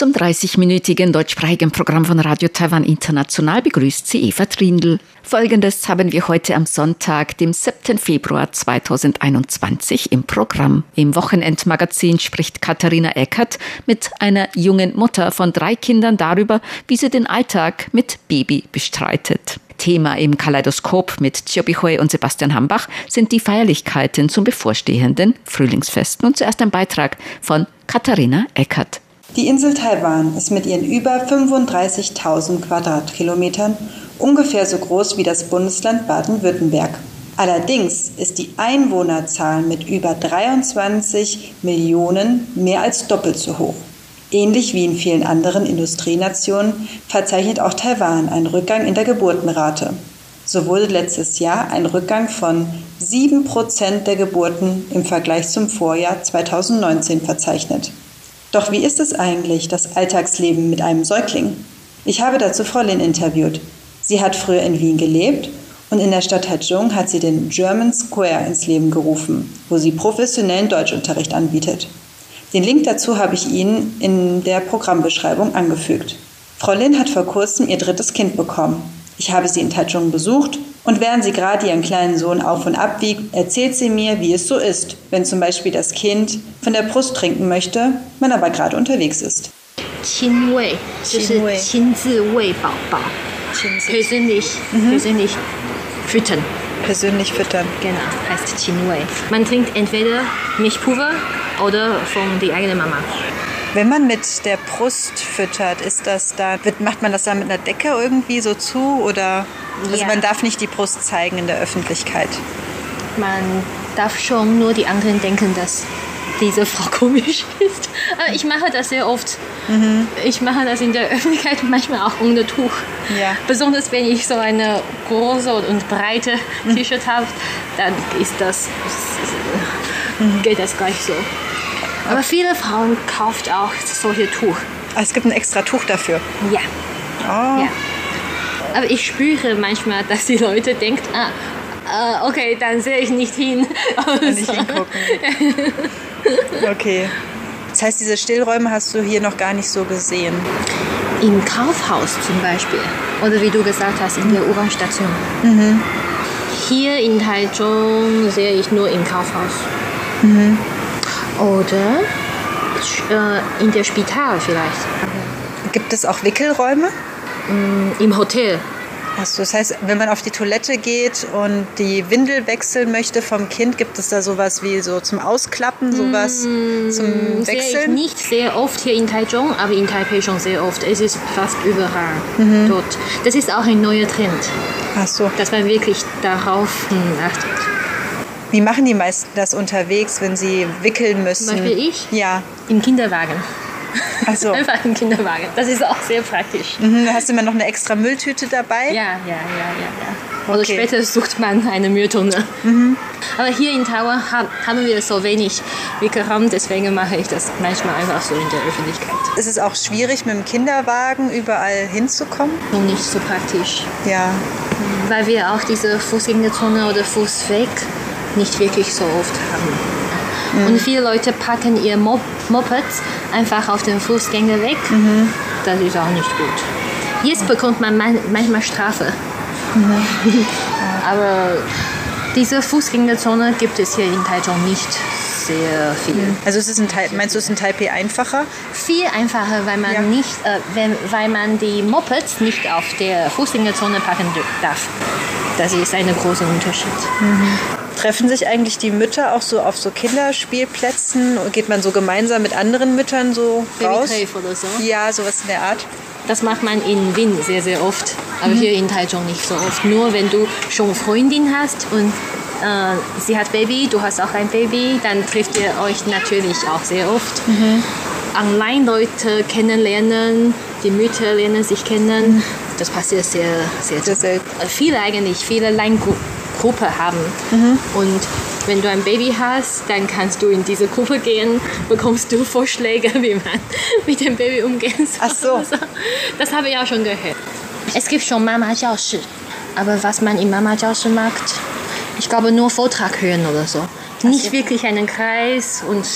Zum 30-minütigen deutschsprachigen Programm von Radio Taiwan International begrüßt sie Eva Trindl. Folgendes haben wir heute am Sonntag, dem 7. Februar 2021 im Programm. Im Wochenendmagazin spricht Katharina Eckert mit einer jungen Mutter von drei Kindern darüber, wie sie den Alltag mit Baby bestreitet. Thema im Kaleidoskop mit Chiobi Hui und Sebastian Hambach sind die Feierlichkeiten zum bevorstehenden Frühlingsfesten. Und zuerst ein Beitrag von Katharina Eckert. Die Insel Taiwan ist mit ihren über 35.000 Quadratkilometern ungefähr so groß wie das Bundesland Baden-Württemberg. Allerdings ist die Einwohnerzahl mit über 23 Millionen mehr als doppelt so hoch. Ähnlich wie in vielen anderen Industrienationen verzeichnet auch Taiwan einen Rückgang in der Geburtenrate. So wurde letztes Jahr ein Rückgang von 7 Prozent der Geburten im Vergleich zum Vorjahr 2019 verzeichnet. Doch wie ist es eigentlich, das Alltagsleben mit einem Säugling? Ich habe dazu Frau Lin interviewt. Sie hat früher in Wien gelebt und in der Stadt Taichung hat sie den German Square ins Leben gerufen, wo sie professionellen Deutschunterricht anbietet. Den Link dazu habe ich Ihnen in der Programmbeschreibung angefügt. Frau Lin hat vor kurzem ihr drittes Kind bekommen. Ich habe sie in Taichung besucht und während sie gerade ihren kleinen Sohn auf und ab wiegt, erzählt sie mir, wie es so ist, wenn zum Beispiel das Kind von der Brust trinken möchte, man aber gerade unterwegs ist. 亲喂，就是亲自喂宝宝，persönlich, mhm. persönlich füttern. Persönlich füttern. Genau, heißt Chinwei. Man trinkt entweder Milchpulver oder von der eigenen Mama. Wenn man mit der Brust füttert, ist das da, macht man das dann mit einer Decke irgendwie so zu oder also man darf nicht die Brust zeigen in der Öffentlichkeit? Man darf schon nur die anderen denken, dass diese Frau komisch ist. Aber ich mache das sehr oft. Mhm. Ich mache das in der Öffentlichkeit manchmal auch ohne Tuch. Ja. Besonders wenn ich so eine große und breite mhm. T-Shirt habe, dann ist das, mhm. geht das gleich so. Aber viele Frauen kaufen auch solche Tuch. Ah, es gibt ein extra Tuch dafür? Ja. Oh. ja. Aber ich spüre manchmal, dass die Leute denken, ah, okay, dann sehe ich nicht hin. Kann nicht hingucken. okay. Das heißt, diese Stillräume hast du hier noch gar nicht so gesehen? Im Kaufhaus zum Beispiel. Oder wie du gesagt hast, in der U-Bahn-Station. Mhm. Hier in Taichung sehe ich nur im Kaufhaus. Mhm. Oder äh, in der Spital vielleicht. Gibt es auch Wickelräume? Mm, Im Hotel. Achso, das heißt, wenn man auf die Toilette geht und die Windel wechseln möchte vom Kind, gibt es da sowas wie so zum Ausklappen, sowas mmh, zum Wechseln? Nicht sehr oft hier in Taichung, aber in Taipei schon sehr oft. Es ist fast überall mhm. dort. Das ist auch ein neuer Trend. Ach so. Dass man wirklich darauf achtet. Wie machen die meisten das unterwegs, wenn sie wickeln müssen? Zum Beispiel ich? Ja. Im Kinderwagen. So. Einfach im Kinderwagen. Das ist auch sehr praktisch. Mhm, hast du immer noch eine extra Mülltüte dabei? Ja, ja, ja, ja. ja. Oder okay. später sucht man eine Mülltonne. Mhm. Aber hier in Taiwan haben wir so wenig Wickelraum, deswegen mache ich das manchmal einfach so in der Öffentlichkeit. Ist es auch schwierig, mit dem Kinderwagen überall hinzukommen? Und nicht so praktisch. Ja. Weil wir auch diese Fußgängerzone oder Fußweg nicht wirklich so oft haben. Mhm. Und viele Leute packen ihr Mop Mopeds einfach auf den Fußgänger weg. Mhm. Das ist auch nicht gut. Jetzt bekommt man manchmal Strafe. Mhm. Aber diese Fußgängerzone gibt es hier in Taichung nicht sehr viel. Mhm. Also ist es in meinst du, es ist in Taipei einfacher? Viel einfacher, weil man, ja. nicht, äh, wenn, weil man die Mopeds nicht auf der Fußgängerzone packen darf. Das ist ein großer Unterschied. Mhm. Treffen sich eigentlich die Mütter auch so auf so Kinderspielplätzen? Geht man so gemeinsam mit anderen Müttern so raus? oder so? Ja, sowas in der Art. Das macht man in Wien sehr, sehr oft. Aber mhm. hier in Taichung nicht so oft. Nur wenn du schon Freundin hast und äh, sie hat Baby, du hast auch ein Baby, dann trifft ihr euch natürlich auch sehr oft. Mhm. Online-Leute kennenlernen, die Mütter lernen sich kennen. Mhm. Das passiert sehr, sehr, sehr selten. Viele eigentlich, viele Line-Gruppen haben. Mhm. Und wenn du ein Baby hast, dann kannst du in diese Gruppe gehen, bekommst du Vorschläge, wie man mit dem Baby umgehen soll. Ach so. Das habe ich auch schon gehört. Es gibt schon Mama-Jiaoshi, aber was man im Mama-Jiaoshi macht, ich glaube nur Vortrag hören oder so. Nicht wirklich einen Kreis und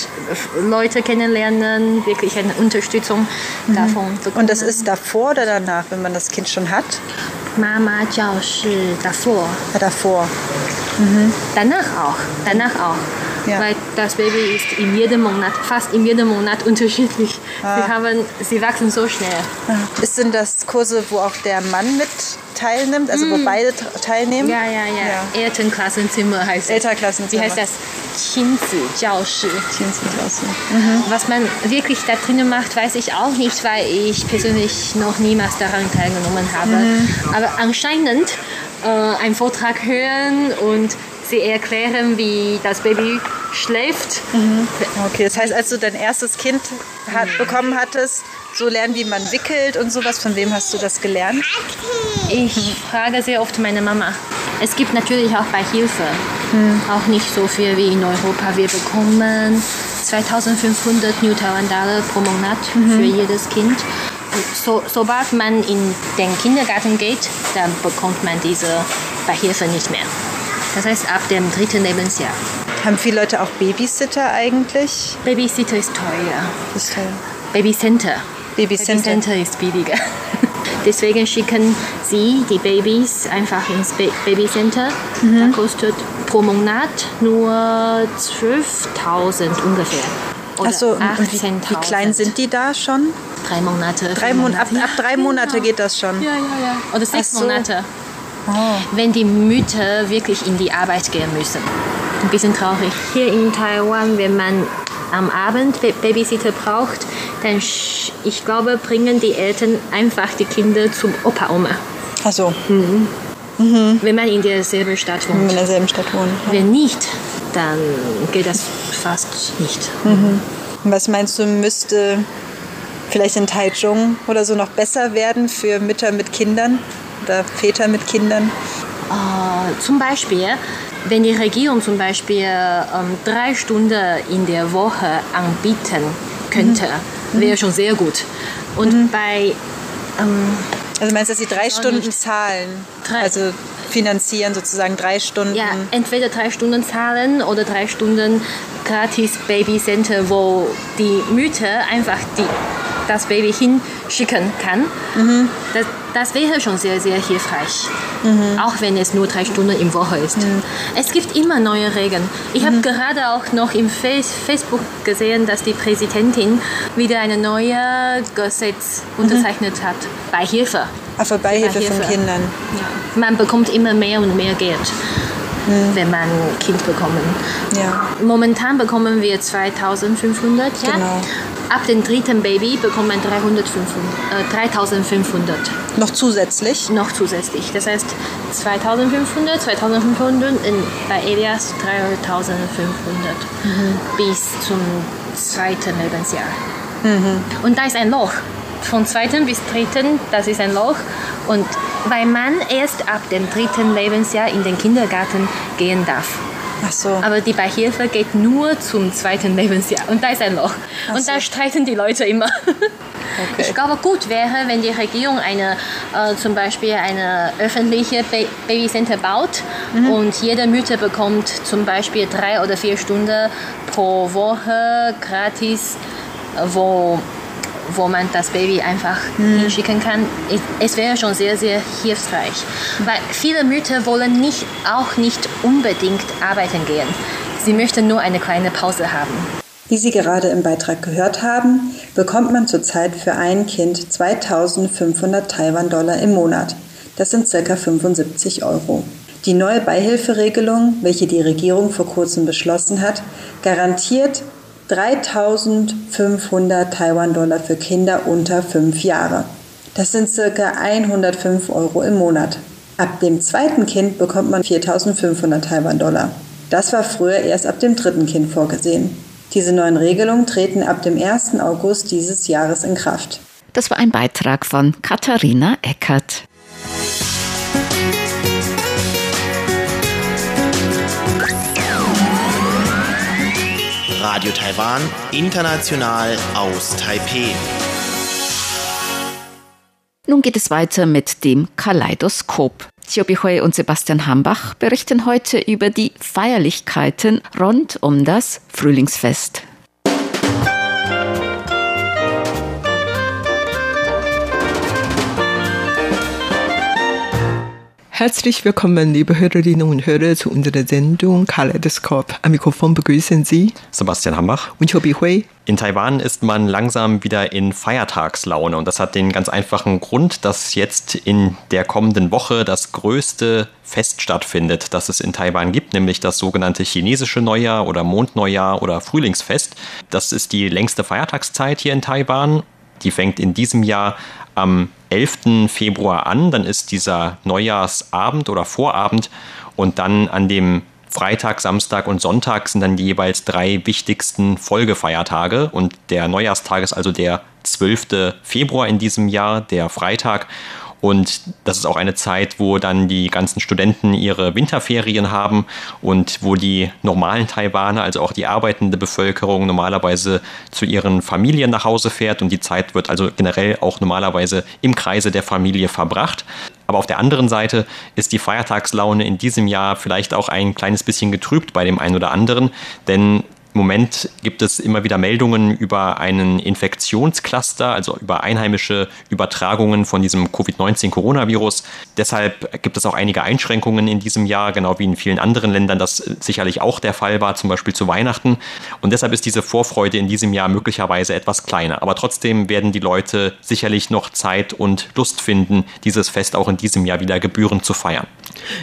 Leute kennenlernen, wirklich eine Unterstützung davon bekommen. Und das ist davor oder danach, wenn man das Kind schon hat? Mama Jiao Shi davor. Ja, davor. Danach auch. Danach auch. Ja. Weil das Baby ist in jedem Monat, fast in jedem Monat unterschiedlich. Ah. Sie, haben, sie wachsen so schnell. Ah. Ist, sind das Kurse, wo auch der Mann mit teilnimmt, also mm. wo beide teilnehmen? Ja, ja, ja. ja. Elternklassenzimmer heißt es. Elternklassenzimmer. Wie heißt das? Kinzi-Jiaoshi. Kinzi-Jiaoshi. Mhm. Was man wirklich da drinnen macht, weiß ich auch nicht, weil ich persönlich noch niemals daran teilgenommen habe. Mhm. Aber anscheinend äh, einen Vortrag hören und sie erklären, wie das Baby schläft. Okay, das heißt, als du dein erstes Kind hat, bekommen hattest, so lernen, wie man wickelt und sowas, von wem hast du das gelernt? Ich frage sehr oft meine Mama. Es gibt natürlich auch Beihilfe. Auch nicht so viel wie in Europa. Wir bekommen 2500 New Taiwan Dollar pro Monat für jedes Kind. So, sobald man in den Kindergarten geht, dann bekommt man diese Beihilfe nicht mehr. Das heißt, ab dem dritten Lebensjahr. Haben viele Leute auch Babysitter eigentlich? Babysitter ist teuer. Ist toll. Babycenter. Babycenter. Babycenter ist billiger. Deswegen schicken sie die Babys einfach ins ba Babycenter. Da kostet pro Monat nur 12.000 ungefähr. Achso, wie, 18.000. wie klein sind die da schon? Drei Monate. Drei vier Monate, ab, Ja, ab drei Monate genau. geht das schon. Ja, ja, ja. Oder sechs so. Monate. Oh. Wenn die Mütter wirklich in die Arbeit gehen müssen. Ein bisschen traurig. Hier in Taiwan, wenn man am Abend Ba- Babysitter braucht, dann, ich glaube, bringen die Eltern einfach die Kinder zum Opa, Oma. Achso, Wenn man in derselben Stadt wohnt. in derselben Stadt wohnen. Wenn nicht, dann geht das fast nicht. Und was meinst du, müsste vielleicht in Taichung oder so noch besser werden für Mütter mit Kindern oder Väter mit Kindern? Äh, zum Beispiel, wenn die Regierung zum Beispiel ähm, drei Stunden in der Woche anbieten könnte, wäre schon sehr gut. Und bei ähm, Also meinst du, dass sie drei Stunden nicht. zahlen? Drei. Also finanzieren sozusagen drei Stunden? ja, entweder drei Stunden zahlen oder drei Stunden gratis Babycenter, wo die Mütter einfach die, das Baby hinschicken kann. Das, das wäre schon sehr, sehr hilfreich. Auch wenn es nur drei Stunden im Woche ist. Es gibt immer neue Regeln. Ich habe gerade auch noch im Face Facebook gesehen, dass die Präsidentin wieder ein neues Gesetz unterzeichnet hat. Beihilfe. Ach, für Beihilfe von Beihilfe. Kindern. Ja. Man bekommt immer mehr und mehr Geld, wenn man ein Kind bekommen. Ja. Momentan bekommen wir 2500. Ja? Genau. Ab dem dritten Baby bekommt man 300, 500, äh, 3500 Noch zusätzlich? noch zusätzlich. Das heißt 2500, 2500 in, bei Elias 3500 bis zum zweiten Lebensjahr. Und da ist ein Loch. Von zweiten bis dritten, das ist ein Loch. Und weil man erst ab dem dritten Lebensjahr in den Kindergarten gehen darf. Ach so. Aber die Beihilfe geht nur zum zweiten Lebensjahr. Und da ist ein Loch. Ach Und so. da streiten die Leute immer. Okay. Ich glaube, gut wäre, wenn die Regierung eine, äh, zum Beispiel eine öffentliche ba Babycenter baut Mhm. und jede Mutter bekommt zum Beispiel drei oder vier Stunden pro Woche gratis, wo, wo man das Baby einfach Mhm. hinschicken kann. Es wäre schon sehr, sehr hilfreich. Weil viele Mütter wollen nicht, auch nicht unbedingt arbeiten gehen. Sie möchten nur eine kleine Pause haben. Wie Sie gerade im Beitrag gehört haben, bekommt man zurzeit für ein Kind 2500 Taiwan-Dollar im Monat. Das sind ca. 75 Euro. Die neue Beihilferegelung, welche die Regierung vor kurzem beschlossen hat, garantiert 3500 Taiwan-Dollar für Kinder unter 5 Jahre. Das sind ca. 105 Euro im Monat. Ab dem zweiten Kind bekommt man 4500 Taiwan-Dollar. Das war früher erst ab dem dritten Kind vorgesehen. Diese neuen Regelungen treten ab dem 1. August dieses Jahres in Kraft. Das war ein Beitrag von Katharina Eckert. Radio Taiwan, international aus Taipeh. Nun geht es weiter mit dem Kaleidoskop. Hui und Sebastian Hambach berichten heute über die Feierlichkeiten rund um das Frühlingsfest. Herzlich willkommen, liebe Hörerinnen und Hörer, zu unserer Sendung Kaleidoskop. Am Mikrofon begrüßen Sie Sebastian Hambach und Chobi Hui. In Taiwan ist man langsam wieder in Feiertagslaune und das hat den ganz einfachen Grund, dass jetzt in der kommenden Woche das größte Fest stattfindet, das es in Taiwan gibt, nämlich das sogenannte chinesische Neujahr oder Mondneujahr oder Frühlingsfest. Das ist die längste Feiertagszeit hier in Taiwan. Die fängt in diesem Jahr am 11. Februar an, dann ist dieser Neujahrsabend oder Vorabend und dann an dem Freitag, Samstag und Sonntag sind dann die jeweils drei wichtigsten Folgefeiertage und der Neujahrstag ist also der 12. Februar in diesem Jahr, der Freitag und das ist auch eine Zeit, wo dann die ganzen Studenten ihre Winterferien haben und wo die normalen Taiwaner, also auch die arbeitende Bevölkerung, normalerweise zu ihren Familien nach Hause fährt. Und die Zeit wird also generell auch normalerweise im Kreise der Familie verbracht. Aber auf der anderen Seite ist die Feiertagslaune in diesem Jahr vielleicht auch ein kleines bisschen getrübt bei dem einen oder anderen, denn im Moment gibt es immer wieder Meldungen über einen Infektionscluster, also über einheimische Übertragungen von diesem Covid-19-Coronavirus. Deshalb gibt es auch einige Einschränkungen in diesem Jahr, genau wie in vielen anderen Ländern das sicherlich auch der Fall war, zum Beispiel zu Weihnachten. Und deshalb ist diese Vorfreude in diesem Jahr möglicherweise etwas kleiner. Aber trotzdem werden die Leute sicherlich noch Zeit und Lust finden, dieses Fest auch in diesem Jahr wieder gebührend zu feiern.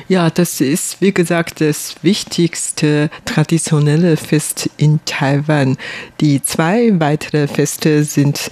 Ja, das ist, wie gesagt, das wichtigste traditionelle Fest in Taiwan. Die zwei weitere Feste sind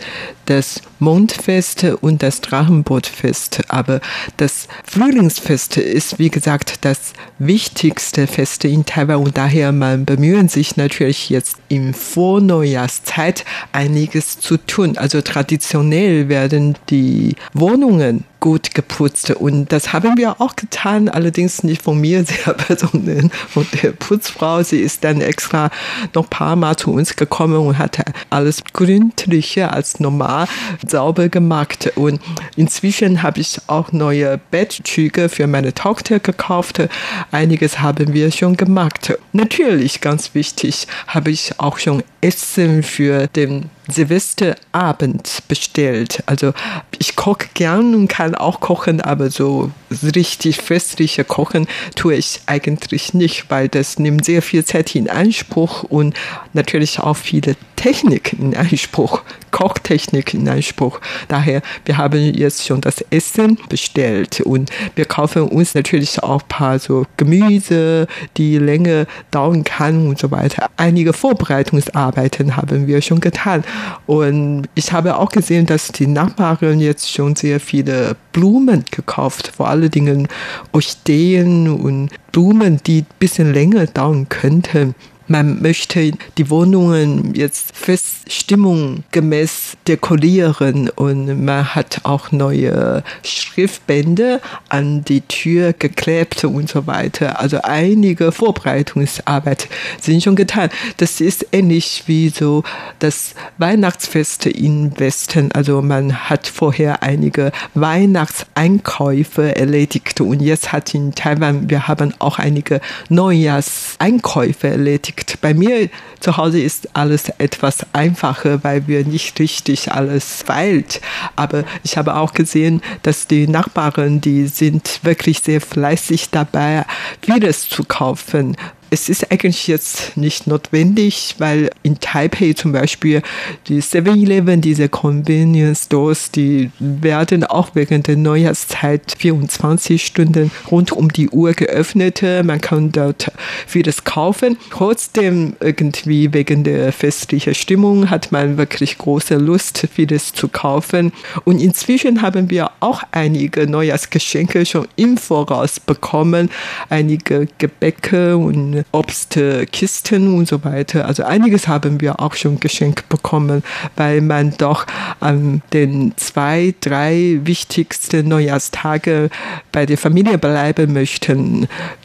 das Mondfest und das Drachenbootfest. Aber das Frühlingsfest ist, wie gesagt, das wichtigste Fest in Taiwan und daher man bemühen sich natürlich jetzt in Vorneujahrszeit einiges zu tun. Also traditionell werden die Wohnungen gut geputzt. Und das haben wir auch getan, allerdings nicht von mir selber, sondern von der Putzfrau. Sie ist dann extra noch ein paar Mal zu uns gekommen und hat alles gründlicher als normal sauber gemacht. Und inzwischen habe ich auch neue Bettstücke für meine Tochter gekauft. Einiges haben wir schon gemacht. Natürlich, ganz wichtig, habe ich auch schon Essen für den Silvesterabend bestellt. Also ich koche gern und kann auch kochen, aber so richtig festliche Kochen tue ich eigentlich nicht, weil das nimmt sehr viel Zeit in Anspruch und natürlich auch viele Technik in Anspruch, Kochtechnik in Anspruch. Daher, wir haben jetzt schon das Essen bestellt und wir kaufen uns natürlich auch ein paar so Gemüse, die länger dauern kann und so weiter. Einige Vorbereitungsarbeiten haben wir schon getan. Und ich habe auch gesehen, dass die Nachbarin jetzt schon sehr viele Blumen gekauft, vor allen Dingen Orchideen und Blumen, die ein bisschen länger dauern könnten man möchte die Wohnungen jetzt fest stimmungsgemäß dekorieren und man hat auch neue Schriftbände an die Tür geklebt und so weiter. Also einige Vorbereitungsarbeit sind schon getan. Das ist ähnlich wie so das Weihnachtsfest im Westen. Also man hat vorher einige Weihnachtseinkäufe erledigt und jetzt hat in Taiwan, wir haben auch einige Neujahrseinkäufe erledigt liegt. Bei mir zu Hause ist alles etwas einfacher, weil wir nicht richtig alles feilt. Aber ich habe auch gesehen, dass die Nachbarn, die sind wirklich sehr fleißig dabei, vieles zu kaufen es ist eigentlich jetzt nicht notwendig, weil in Taipei zum Beispiel die 7-Eleven, diese Convenience Stores, die werden auch während der Neujahrszeit 24 Stunden rund um die Uhr geöffnet. Man kann dort vieles kaufen. Trotzdem irgendwie wegen der festlichen Stimmung hat man wirklich große Lust, vieles zu kaufen. Und inzwischen haben wir auch einige Neujahrsgeschenke schon im Voraus bekommen. Einige Gebäcke und Obstkisten und so weiter. Also einiges haben wir auch schon geschenkt bekommen, weil man doch an den zwei, drei wichtigsten Neujahrstage bei der Familie bleiben möchte.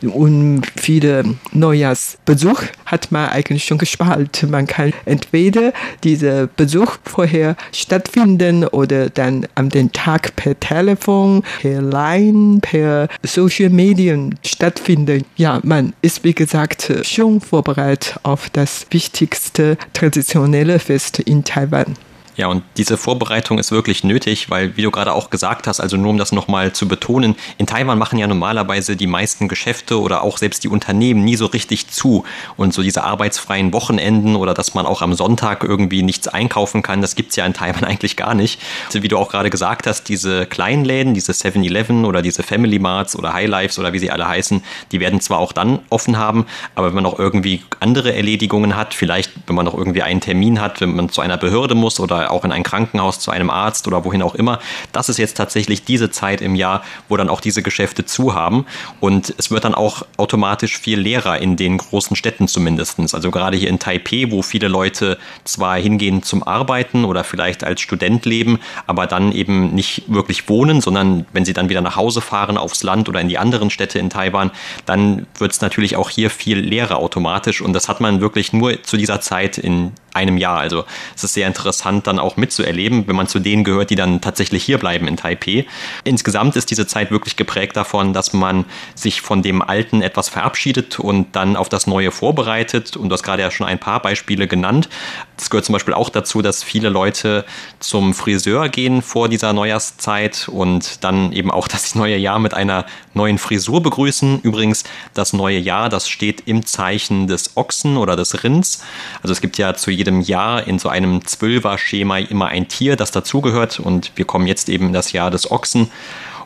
Und viele Neujahrsbesuch hat man eigentlich schon gespart. Man kann entweder diese Besuch vorher stattfinden oder dann an den Tag per Telefon, per Line, per Social Medien stattfinden. Ja, man ist wie gesagt schon vorbereitet auf das wichtigste traditionelle Fest in Taiwan. Ja, und diese Vorbereitung ist wirklich nötig, weil, wie du gerade auch gesagt hast, also nur um das nochmal zu betonen, in Taiwan machen ja normalerweise die meisten Geschäfte oder auch selbst die Unternehmen nie so richtig zu. Und so diese arbeitsfreien Wochenenden oder dass man auch am Sonntag irgendwie nichts einkaufen kann, das gibt's ja in Taiwan eigentlich gar nicht. Also, wie du auch gerade gesagt hast, diese kleinen Läden, diese 7-Eleven oder diese Family Marts oder High Lives oder wie sie alle heißen, die werden zwar auch dann offen haben, aber wenn man noch irgendwie andere Erledigungen hat, vielleicht wenn man noch irgendwie einen Termin hat, wenn man zu einer Behörde muss oder auch in ein Krankenhaus zu einem Arzt oder wohin auch immer. Das ist jetzt tatsächlich diese Zeit im Jahr, wo dann auch diese Geschäfte zu haben. Und es wird dann auch automatisch viel leerer in den großen Städten zumindest. Also gerade hier in Taipei, wo viele Leute zwar hingehen zum Arbeiten oder vielleicht als Student leben, aber dann eben nicht wirklich wohnen, sondern wenn sie dann wieder nach Hause fahren aufs Land oder in die anderen Städte in Taiwan, dann wird es natürlich auch hier viel leerer automatisch. Und das hat man wirklich nur zu dieser Zeit in einem Jahr. Also es ist sehr interessant dann auch mitzuerleben, wenn man zu denen gehört, die dann tatsächlich hier bleiben in Taipei. Insgesamt ist diese Zeit wirklich geprägt davon, dass man sich von dem Alten etwas verabschiedet und dann auf das Neue vorbereitet. Und du hast gerade ja schon ein paar Beispiele genannt. Es gehört zum Beispiel auch dazu, dass viele Leute zum Friseur gehen vor dieser Neujahrszeit und dann eben auch das neue Jahr mit einer neuen Frisur begrüßen. Übrigens, das neue Jahr, das steht im Zeichen des Ochsen oder des Rinds. Also es gibt ja zu jedem jedem Jahr in so einem Zwölfer-Schema immer ein Tier, das dazugehört. Und wir kommen jetzt eben in das Jahr des Ochsen.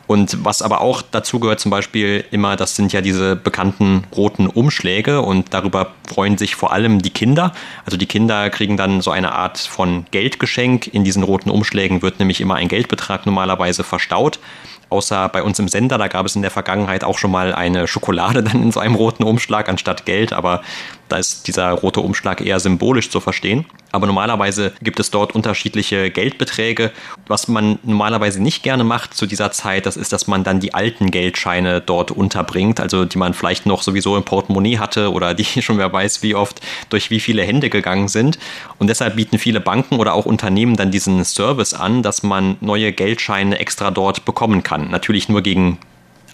Und was aber auch dazu gehört, zum Beispiel immer, das sind ja diese bekannten roten Umschläge und darüber freuen sich vor allem die Kinder. Also die Kinder kriegen dann so eine Art von Geldgeschenk. In diesen roten Umschlägen wird nämlich immer ein Geldbetrag normalerweise verstaut. Außer bei uns im Sender, da gab es in der Vergangenheit auch schon mal eine Schokolade dann in so einem roten Umschlag anstatt Geld, aber da ist dieser rote Umschlag eher symbolisch zu verstehen. Aber normalerweise gibt es dort unterschiedliche Geldbeträge. Was man normalerweise nicht gerne macht zu dieser Zeit, das ist, dass man dann die alten Geldscheine dort unterbringt, also die man vielleicht noch sowieso im Portemonnaie hatte oder die schon wer weiß, wie oft durch wie viele Hände gegangen sind. Und deshalb bieten viele Banken oder auch Unternehmen dann diesen Service an, dass man neue Geldscheine extra dort bekommen kann. Natürlich nur gegen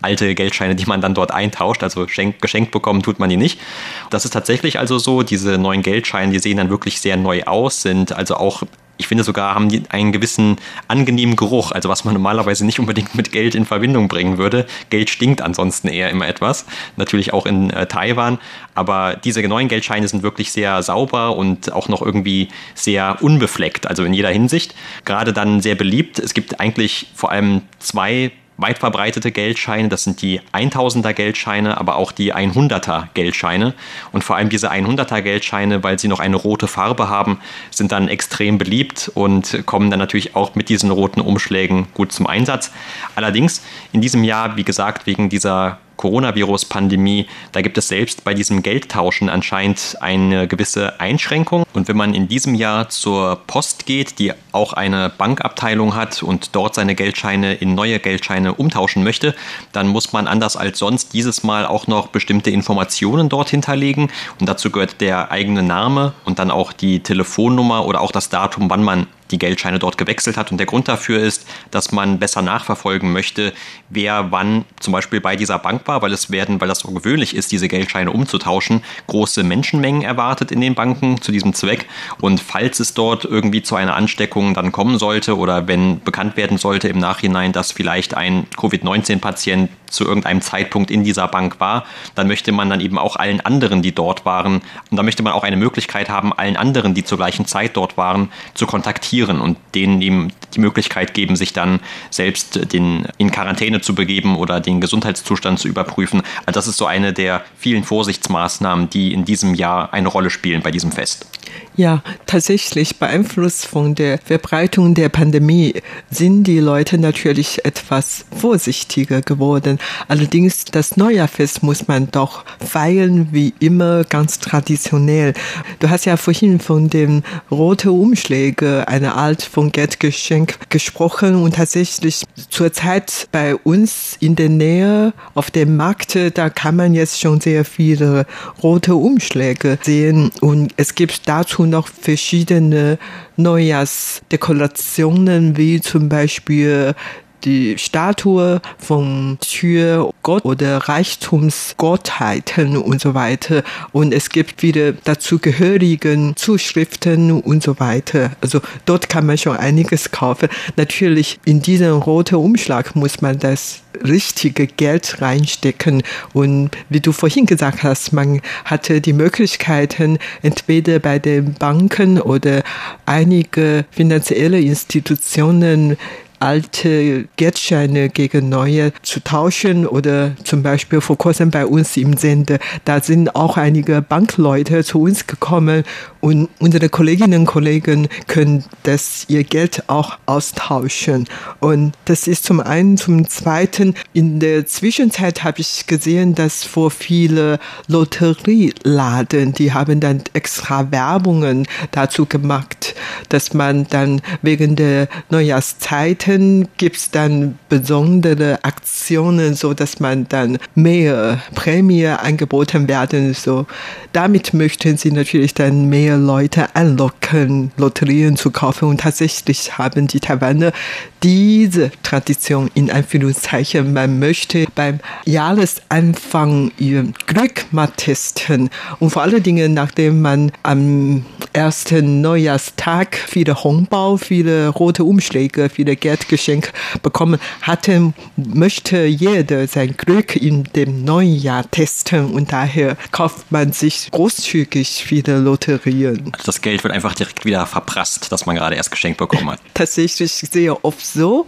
alte Geldscheine, die man dann dort eintauscht. Also geschenkt bekommen tut man die nicht. Das ist tatsächlich also so. Diese neuen Geldscheine, die sehen dann wirklich sehr neu aus, sind also auch ich finde sogar, haben die einen gewissen angenehmen Geruch, also was man normalerweise nicht unbedingt mit Geld in Verbindung bringen würde. Geld stinkt ansonsten eher immer etwas, natürlich auch in äh, Taiwan, aber diese neuen Geldscheine sind wirklich sehr sauber und auch noch irgendwie sehr unbefleckt, also in jeder Hinsicht. Gerade dann sehr beliebt. Es gibt eigentlich vor allem zwei weit verbreitete Geldscheine, das sind die 1000er Geldscheine, aber auch die 100er Geldscheine. Und vor allem diese 100er Geldscheine, weil sie noch eine rote Farbe haben, sind dann extrem beliebt und kommen dann natürlich auch mit diesen roten Umschlägen gut zum Einsatz. Allerdings in diesem Jahr, wie gesagt, wegen dieser Coronavirus-Pandemie, da gibt es selbst bei diesem Geldtauschen anscheinend eine gewisse Einschränkung. Und wenn man in diesem Jahr zur Post geht, die auch eine Bankabteilung hat und dort seine Geldscheine in neue Geldscheine umtauschen möchte, dann muss man anders als sonst dieses Mal auch noch bestimmte Informationen dort hinterlegen. Und dazu gehört der eigene Name und dann auch die Telefonnummer oder auch das Datum, wann man die Geldscheine dort gewechselt hat. Und der Grund dafür ist, dass man besser nachverfolgen möchte, wer wann zum Beispiel bei dieser Bank war, weil es werden, weil das so gewöhnlich ist, diese Geldscheine umzutauschen, große Menschenmengen erwartet in den Banken zu diesem Zweck. Und falls es dort irgendwie zu einer Ansteckung dann kommen sollte oder wenn bekannt werden sollte im Nachhinein, dass vielleicht ein Covid-19-Patient zu irgendeinem Zeitpunkt in dieser Bank war, dann möchte man dann eben auch allen anderen, die dort waren, und da möchte man auch eine Möglichkeit haben, allen anderen, die zur gleichen Zeit dort waren, zu kontaktieren und denen eben die Möglichkeit geben, sich dann selbst den, in Quarantäne zu begeben oder den Gesundheitszustand zu überprüfen. Also das ist so eine der vielen Vorsichtsmaßnahmen, die in diesem Jahr eine Rolle spielen bei diesem Fest. Ja, tatsächlich beeinflusst von der Verbreitung der Pandemie sind die Leute natürlich etwas vorsichtiger geworden. Allerdings das Neujahrfest muss man doch feiern wie immer ganz traditionell. Du hast ja vorhin von dem roten Umschläge, eine Art von Geldgeschenk gesprochen und tatsächlich zurzeit bei uns in der Nähe auf dem Markt, da kann man jetzt schon sehr viele rote Umschläge sehen und es gibt dazu noch verschiedene Neujahrsdekorationen, wie zum Beispiel die Statue von Tür Gott oder Reichtumsgottheiten und so weiter. Und es gibt wieder dazugehörigen Zuschriften und so weiter. Also dort kann man schon einiges kaufen. Natürlich in diesen roten Umschlag muss man das richtige Geld reinstecken. Und wie du vorhin gesagt hast, man hatte die Möglichkeiten, entweder bei den Banken oder einige finanzielle Institutionen alte Geldscheine gegen neue zu tauschen oder zum Beispiel vor kurzem bei uns im Sende, da sind auch einige Bankleute zu uns gekommen und unsere Kolleginnen und Kollegen können das ihr Geld auch austauschen. Und das ist zum einen. Zum zweiten, in der Zwischenzeit habe ich gesehen, dass vor viele Lotterieladen, die haben dann extra Werbungen dazu gemacht, dass man dann wegen der Neujahrszeiten gibt es dann besondere Aktionen, so dass man dann mehr Prämie angeboten werden. So damit möchten sie natürlich dann mehr Leute anlocken, Lotterien zu kaufen. Und tatsächlich haben die Taiwaner diese Tradition in Anführungszeichen. Man möchte beim Jahresanfang ihr Glück mal testen. Und vor allen Dingen, nachdem man am ersten Neujahrstag viele Hongbao, viele rote Umschläge, viele Geldgeschenke bekommen hatte, möchte jeder sein Glück in dem neuen Jahr testen. Und daher kauft man sich großzügig viele Lotterien. Also das Geld wird einfach direkt wieder verprasst, das man gerade erst geschenkt bekommen hat. Tatsächlich sehr oft so.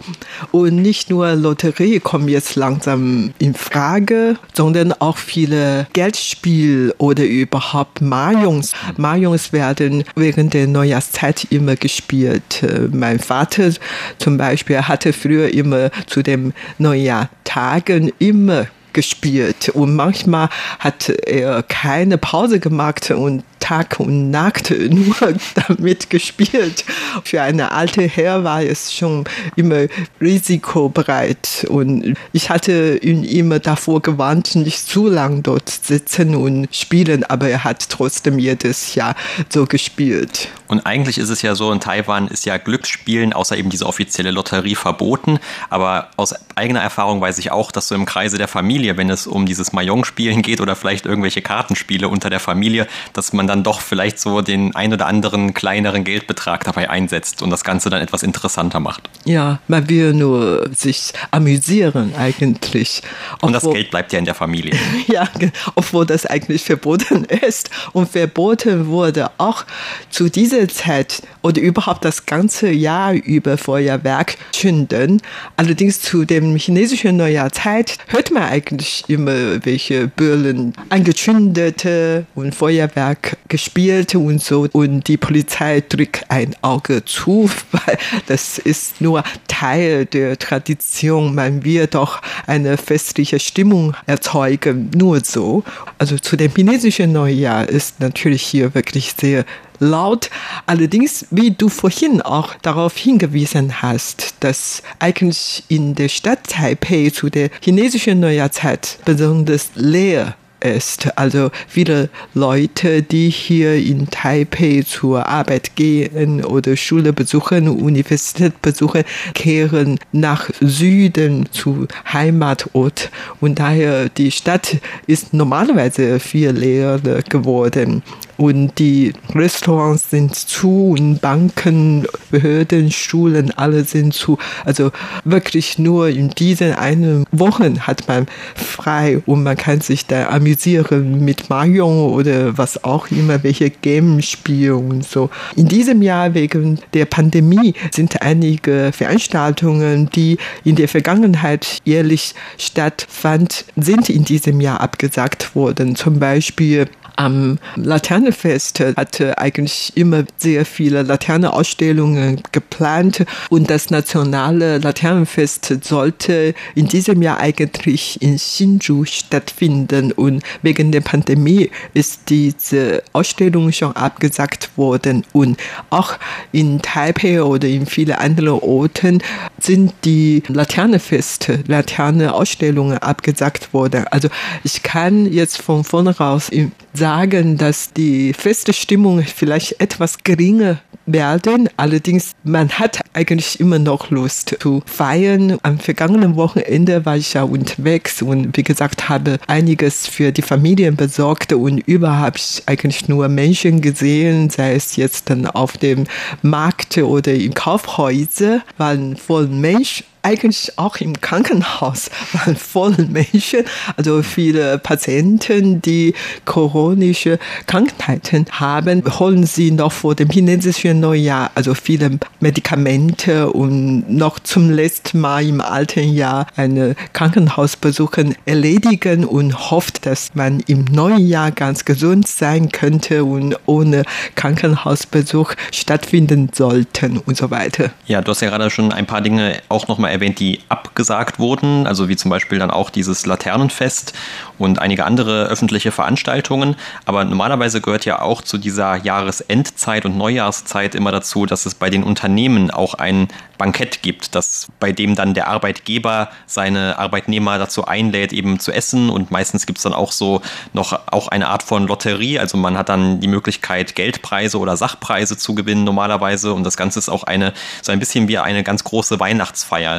Und nicht nur Lotterie kommen jetzt langsam in Frage, sondern auch viele Geldspiel oder überhaupt Mahjungs. Mahjungs werden während der Neujahrszeit immer gespielt. Mein Vater zum Beispiel hatte früher immer zu den Neujahrtagen immer gespielt und manchmal hat er keine Pause gemacht und Tag und Nacht nur damit gespielt. Für eine alte Herr war es schon immer risikobereit und ich hatte ihn immer davor gewarnt, nicht zu lang dort sitzen und spielen, aber er hat trotzdem jedes Jahr so gespielt. Und eigentlich ist es ja so, in Taiwan ist ja Glücksspielen außer eben diese offizielle Lotterie verboten. Aber aus eigener Erfahrung weiß ich auch, dass so im Kreise der Familie, wenn es um dieses Mahjong-Spielen geht oder vielleicht irgendwelche Kartenspiele unter der Familie, dass man dann doch vielleicht so den ein oder anderen kleineren Geldbetrag dabei einsetzt und das Ganze dann etwas interessanter macht. Ja, man will nur sich amüsieren eigentlich. Obwohl, und das Geld bleibt ja in der Familie. ja, obwohl das eigentlich verboten ist. Und verboten wurde auch zu dieser Zeit oder überhaupt das ganze Jahr über Feuerwerk zünden. Allerdings zu dem chinesischen Neujahrzeit hört man eigentlich immer welche Böllen angezündete und Feuerwerk gespielt und so. Und die Polizei drückt ein Auge zu, weil das ist nur Teil der Tradition. Man will doch eine festliche Stimmung erzeugen, nur so. Also zu dem chinesischen Neujahr ist natürlich hier wirklich sehr laut. Allerdings, wie du vorhin auch darauf hingewiesen hast, dass eigentlich in der Stadt Taipei zu der chinesischen Neujahrzeit besonders leer ist. Also viele Leute, die hier in Taipei zur Arbeit gehen oder Schule besuchen, Universität besuchen, kehren nach Süden zu Heimatort. Und daher die Stadt ist normalerweise viel leerer geworden. Und die Restaurants sind zu und Banken, Behörden, Schulen, alle sind zu. Also wirklich nur in diesen einen Wochen hat man frei und man kann sich da amüsieren mit Mario oder was auch immer, welche Games spielen und so. In diesem Jahr wegen der Pandemie sind einige Veranstaltungen, die in der Vergangenheit jährlich stattfanden, sind in diesem Jahr abgesagt worden. Zum Beispiel am Laternenfest hatte eigentlich immer sehr viele Laternenausstellungen geplant und das nationale Laternenfest sollte in diesem Jahr eigentlich in Hsinchu stattfinden und wegen der Pandemie ist diese Ausstellung schon abgesagt worden und auch in Taipei oder in vielen anderen Orten sind die Laternenfeste, Laternenausstellungen abgesagt worden. Also ich kann jetzt von vornherein sagen, dass die feste Stimmung vielleicht etwas geringer werden. Allerdings, man hat eigentlich immer noch Lust zu feiern. Am vergangenen Wochenende war ich ja unterwegs und wie gesagt, habe einiges für die Familien besorgt und überhaupt eigentlich nur Menschen gesehen, sei es jetzt dann auf dem Markt oder im Kaufhäuser, waren voll Mensch eigentlich auch im Krankenhaus waren voll Menschen, also viele Patienten, die chronische Krankheiten haben, holen sie noch vor dem chinesischen Neujahr, also viele Medikamente und noch zum letzten Mal im alten Jahr eine Krankenhausbesuch erledigen und hofft, dass man im neuen Jahr ganz gesund sein könnte und ohne Krankenhausbesuch stattfinden sollten und so weiter. Ja, du hast ja gerade schon ein paar Dinge auch nochmal mal erwähnt, die abgesagt wurden, also wie zum Beispiel dann auch dieses Laternenfest und einige andere öffentliche Veranstaltungen. Aber normalerweise gehört ja auch zu dieser Jahresendzeit und Neujahrszeit immer dazu, dass es bei den Unternehmen auch ein Bankett gibt, das, bei dem dann der Arbeitgeber seine Arbeitnehmer dazu einlädt, eben zu essen. Und meistens gibt es dann auch so noch auch eine Art von Lotterie. Also man hat dann die Möglichkeit, Geldpreise oder Sachpreise zu gewinnen normalerweise. Und das Ganze ist auch eine, so ein bisschen wie eine ganz große Weihnachtsfeier,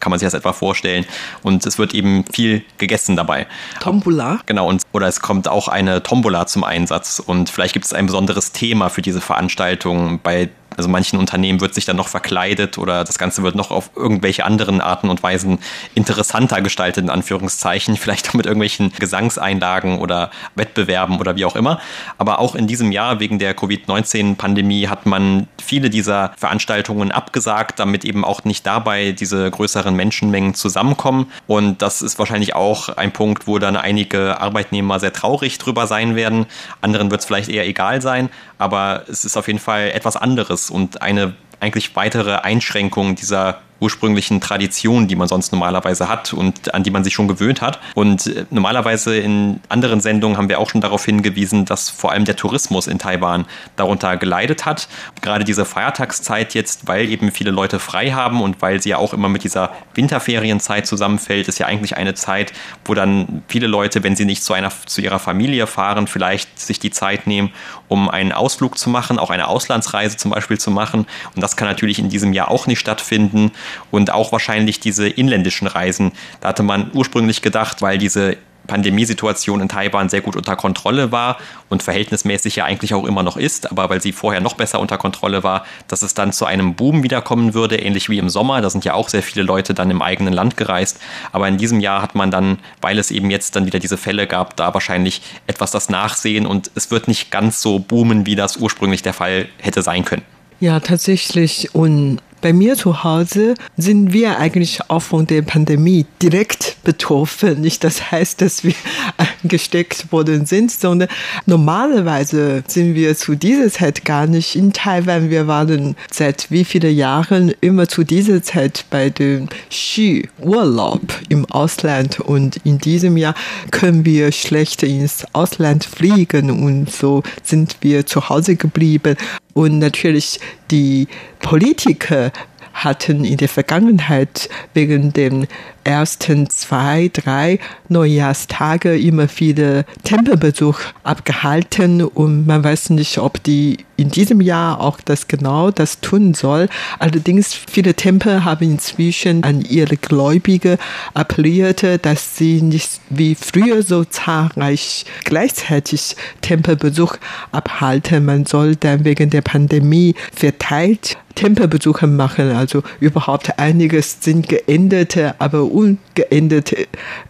kann man sich das etwa vorstellen. Und es wird eben viel gegessen dabei. Tombola? Genau, und, oder es kommt auch eine Tombola zum Einsatz. Und vielleicht gibt es ein besonderes Thema für diese Veranstaltung, bei also manchen Unternehmen wird sich dann noch verkleidet oder das Ganze wird noch auf irgendwelche anderen Arten und Weisen interessanter gestaltet, in Anführungszeichen, vielleicht auch mit irgendwelchen Gesangseinlagen oder Wettbewerben oder wie auch immer. Aber auch in diesem Jahr wegen der Covid-19-Pandemie hat man viele dieser Veranstaltungen abgesagt, damit eben auch nicht dabei diese größeren Menschenmengen zusammenkommen. Und das ist wahrscheinlich auch ein Punkt, wo dann einige Arbeitnehmer sehr traurig drüber sein werden. Anderen wird es vielleicht eher egal sein, aber es ist auf jeden Fall etwas anderes und eine eigentlich weitere Einschränkung dieser ursprünglichen Traditionen, die man sonst normalerweise hat und an die man sich schon gewöhnt hat. Und äh, normalerweise in anderen Sendungen haben wir auch schon darauf hingewiesen, dass vor allem der Tourismus in Taiwan darunter geleidet hat. Gerade diese Feiertagszeit jetzt, weil eben viele Leute frei haben und weil sie ja auch immer mit dieser Winterferienzeit zusammenfällt, ist ja eigentlich eine Zeit, wo dann viele Leute, wenn sie nicht zu einer zu ihrer Familie fahren, vielleicht sich die Zeit nehmen, um einen Ausflug zu machen, auch eine Auslandsreise zum Beispiel zu machen. Und das kann natürlich in diesem Jahr auch nicht stattfinden und auch wahrscheinlich diese inländischen Reisen. Da hatte man ursprünglich gedacht, weil diese Pandemiesituation in Taiwan sehr gut unter Kontrolle war und verhältnismäßig ja eigentlich auch immer noch ist, aber weil sie vorher noch besser unter Kontrolle war, dass es dann zu einem Boom wiederkommen würde, ähnlich wie im Sommer. Da sind ja auch sehr viele Leute dann im eigenen Land gereist. Aber in diesem Jahr hat man dann, weil es eben jetzt dann wieder diese Fälle gab, da wahrscheinlich etwas das Nachsehen und es wird nicht ganz so boomen, wie das ursprünglich der Fall hätte sein können. Ja, tatsächlich. Und bei mir zu Hause sind wir eigentlich auch von der Pandemie direkt betroffen. Nicht das heißt, dass wir angesteckt worden sind, sondern normalerweise sind wir zu dieser Zeit gar nicht in Taiwan. Wir waren seit wie vielen Jahren immer zu dieser Zeit bei dem Skiurlaub im Ausland und in diesem Jahr können wir schlecht ins Ausland fliegen und so sind wir zu Hause geblieben. Und natürlich die Politiker hatten in der Vergangenheit wegen dem ersten zwei, drei Neujahrstage immer viele Tempelbesuch abgehalten und man weiß nicht, ob die in diesem Jahr auch das genau das tun soll. Allerdings viele Tempel haben inzwischen an ihre Gläubige appelliert, dass sie nicht wie früher so zahlreich gleichzeitig Tempelbesuch abhalten. Man soll dann wegen der Pandemie verteilt Tempelbesuche machen. Also überhaupt einiges sind geändert, aber ungeändert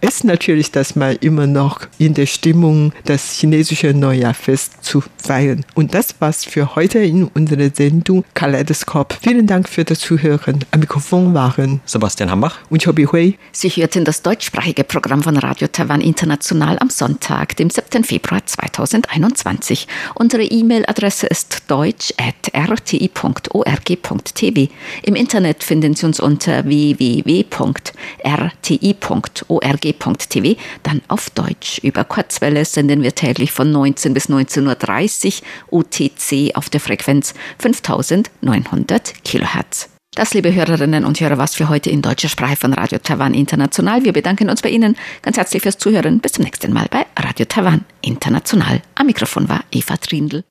ist natürlich, dass man immer noch in der Stimmung das chinesische Neujahrfest zu feiern. Und das war's für heute in unserer Sendung Kaleidoskop. Vielen Dank für das Zuhören. Am Mikrofon waren Sebastian Hambach und Chobi Hui. Sie hörten das deutschsprachige Programm von Radio Taiwan International am Sonntag, dem 7. Februar 2021. Unsere E-Mail-Adresse ist deutsch.rti.org.tv. Im Internet finden Sie uns unter www.rti.org.tv, dann auf Deutsch. Über Kurzwelle senden wir täglich von 19 bis 19.30 Uhr UTC auf der Frequenz 5900 Kilohertz. Das, liebe Hörerinnen und Hörer, was für heute in deutscher Sprache von Radio Taiwan International. Wir bedanken uns bei Ihnen ganz herzlich fürs Zuhören. Bis zum nächsten Mal bei Radio Taiwan International. Am Mikrofon war Eva Trindl.